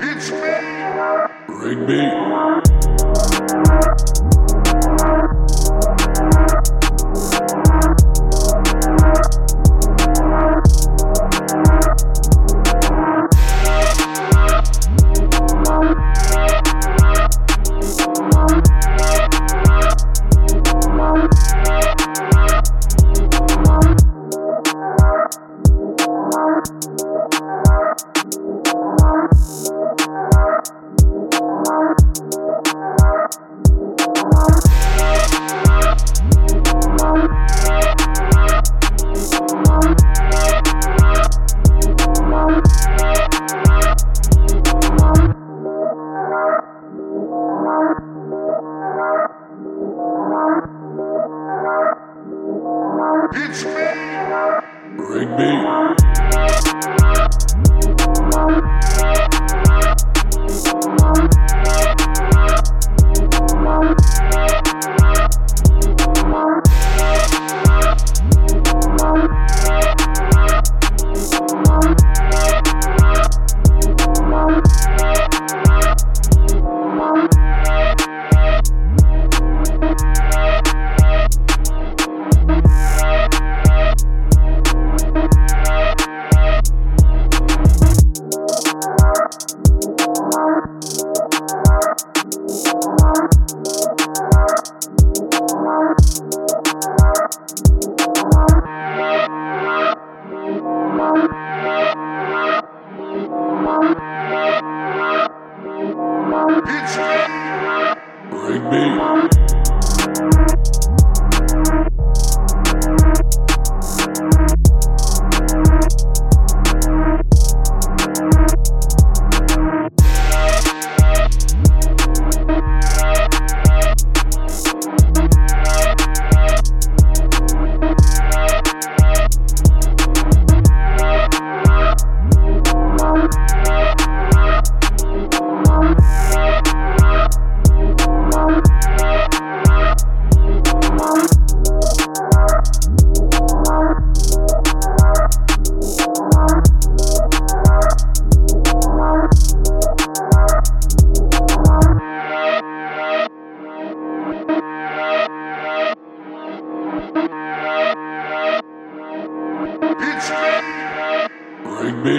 It's me, Rigby. Breakbeat. Breakbeat. Rigby.